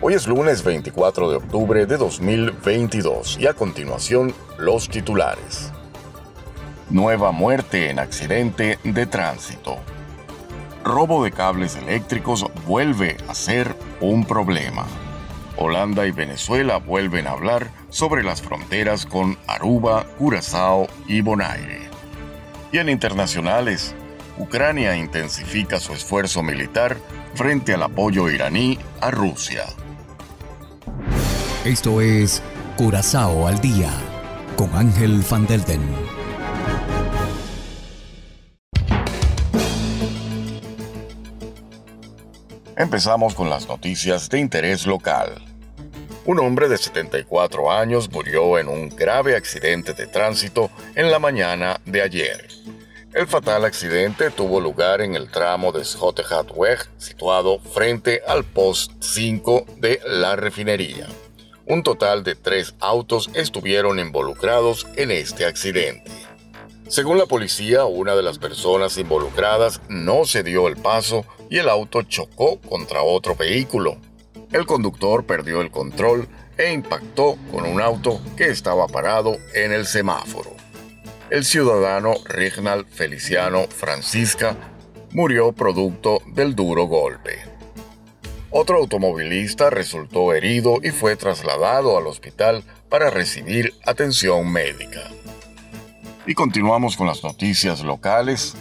Hoy es lunes 24 de octubre de 2022 y a continuación los titulares. Nueva muerte en accidente de tránsito. Robo de cables eléctricos vuelve a ser un problema. Holanda y Venezuela vuelven a hablar sobre las fronteras con Aruba, Curazao y Bonaire. Y en internacionales, Ucrania intensifica su esfuerzo militar frente al apoyo iraní a Rusia. Esto es Curazao al día con Ángel Van Delden. Empezamos con las noticias de interés local. Un hombre de 74 años murió en un grave accidente de tránsito en la mañana de ayer. El fatal accidente tuvo lugar en el tramo de Schottehatweg, situado frente al post 5 de la refinería. Un total de tres autos estuvieron involucrados en este accidente. Según la policía, una de las personas involucradas no se dio el paso y el auto chocó contra otro vehículo. El conductor perdió el control e impactó con un auto que estaba parado en el semáforo. El ciudadano Regnal Feliciano Francisca murió producto del duro golpe. Otro automovilista resultó herido y fue trasladado al hospital para recibir atención médica. Y continuamos con las noticias locales.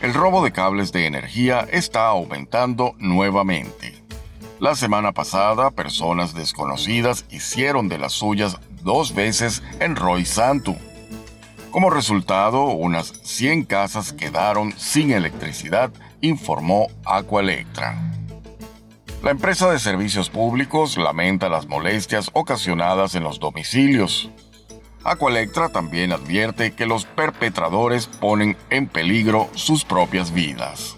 El robo de cables de energía está aumentando nuevamente. La semana pasada, personas desconocidas hicieron de las suyas dos veces en Roy Santu. Como resultado, unas 100 casas quedaron sin electricidad, informó Aqualectra. La empresa de servicios públicos lamenta las molestias ocasionadas en los domicilios. Aqualectra también advierte que los perpetradores ponen en peligro sus propias vidas.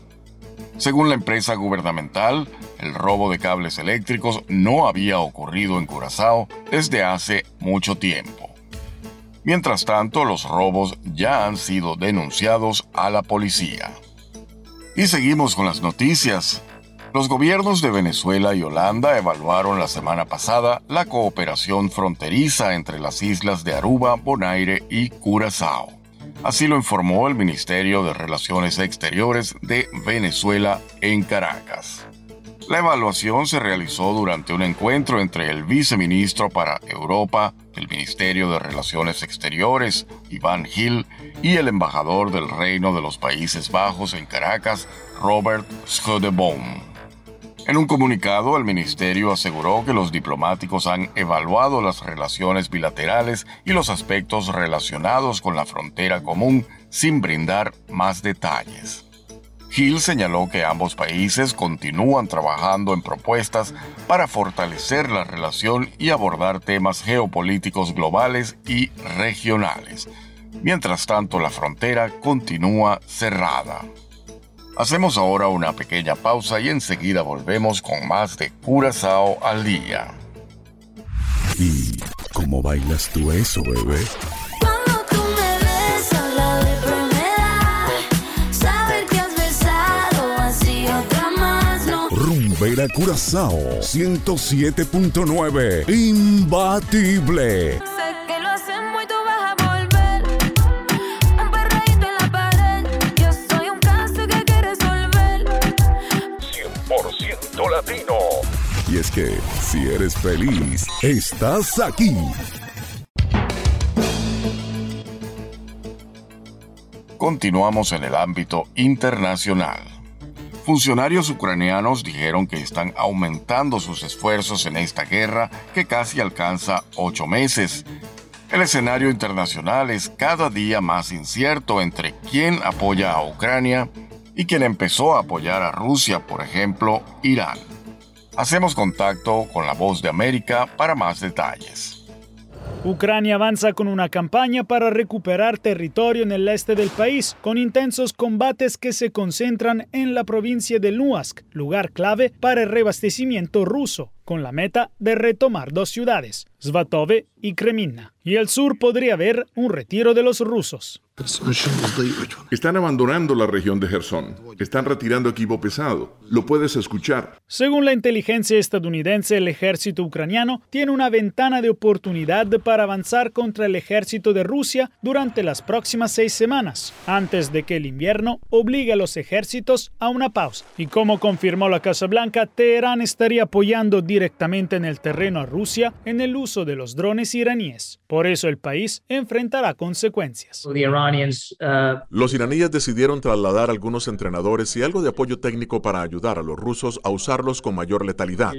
Según la empresa gubernamental, el robo de cables eléctricos no había ocurrido en Curazao desde hace mucho tiempo. Mientras tanto, los robos ya han sido denunciados a la policía. Y seguimos con las noticias. Los gobiernos de Venezuela y Holanda evaluaron la semana pasada la cooperación fronteriza entre las islas de Aruba, Bonaire y Curazao. Así lo informó el Ministerio de Relaciones Exteriores de Venezuela en Caracas. La evaluación se realizó durante un encuentro entre el viceministro para Europa del Ministerio de Relaciones Exteriores, Iván Gil, y el embajador del Reino de los Países Bajos en Caracas, Robert Schödeboom. En un comunicado, el ministerio aseguró que los diplomáticos han evaluado las relaciones bilaterales y los aspectos relacionados con la frontera común sin brindar más detalles. Hill señaló que ambos países continúan trabajando en propuestas para fortalecer la relación y abordar temas geopolíticos globales y regionales. Mientras tanto, la frontera continúa cerrada. Hacemos ahora una pequeña pausa y enseguida volvemos con más de Curazao al día. ¿Y cómo bailas tú eso, bebé? Cuando tú me besas latino. Y es que si eres feliz, estás aquí. Continuamos en el ámbito internacional. Funcionarios ucranianos dijeron que están aumentando sus esfuerzos en esta guerra que casi alcanza ocho meses. El escenario internacional es cada día más incierto entre quién apoya a Ucrania y quien empezó a apoyar a Rusia, por ejemplo, Irán. Hacemos contacto con la voz de América para más detalles. Ucrania avanza con una campaña para recuperar territorio en el este del país, con intensos combates que se concentran en la provincia de Luhansk, lugar clave para el reabastecimiento ruso, con la meta de retomar dos ciudades, Svatove y Kreminna. Y el sur podría ver un retiro de los rusos. Están abandonando la región de Gerson. Están retirando equipo pesado. Lo puedes escuchar. Según la inteligencia estadounidense, el ejército ucraniano tiene una ventana de oportunidad para avanzar contra el ejército de Rusia durante las próximas seis semanas, antes de que el invierno obligue a los ejércitos a una pausa. Y como confirmó la Casa Blanca, Teherán estaría apoyando directamente en el terreno a Rusia en el uso de los drones iraníes. Por eso el país enfrentará consecuencias. Los iraníes decidieron trasladar algunos entrenadores y algo de apoyo técnico para ayudar a los rusos a usarlos con mayor letalidad.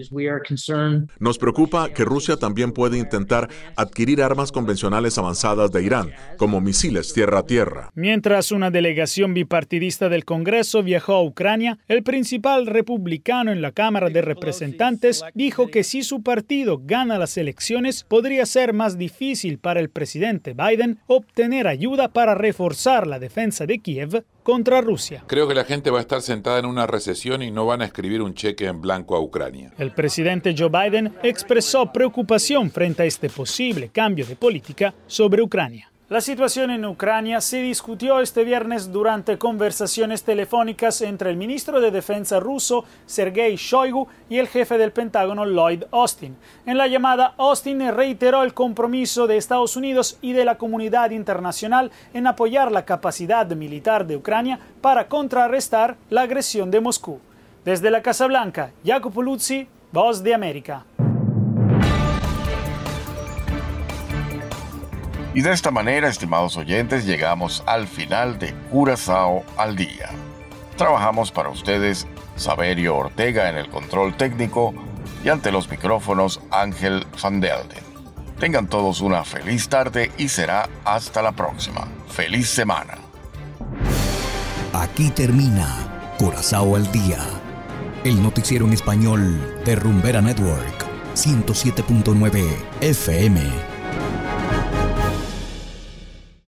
Nos preocupa que Rusia también puede intentar adquirir armas convencionales avanzadas de Irán, como misiles tierra a tierra. Mientras una delegación bipartidista del Congreso viajó a Ucrania, el principal republicano en la Cámara de Representantes dijo que si su partido gana las elecciones, podría ser más difícil para el presidente Biden obtener ayuda para reforzar la defensa de Kiev contra Rusia. Creo que la gente va a estar sentada en una recesión y no van a escribir un cheque en blanco a Ucrania. El presidente Joe Biden expresó preocupación frente a este posible cambio de política sobre Ucrania. La situación en Ucrania se discutió este viernes durante conversaciones telefónicas entre el ministro de Defensa ruso Sergei Shoigu y el jefe del Pentágono Lloyd Austin. En la llamada, Austin reiteró el compromiso de Estados Unidos y de la comunidad internacional en apoyar la capacidad militar de Ucrania para contrarrestar la agresión de Moscú. Desde la Casa Blanca, Jacopo Luzzi, Voz de América. Y de esta manera, estimados oyentes, llegamos al final de Curazao al día. Trabajamos para ustedes Saberio Ortega en el control técnico y ante los micrófonos Ángel Van Delden. Tengan todos una feliz tarde y será hasta la próxima. Feliz semana. Aquí termina Curazao al día, el noticiero en español de Rumbera Network, 107.9 FM.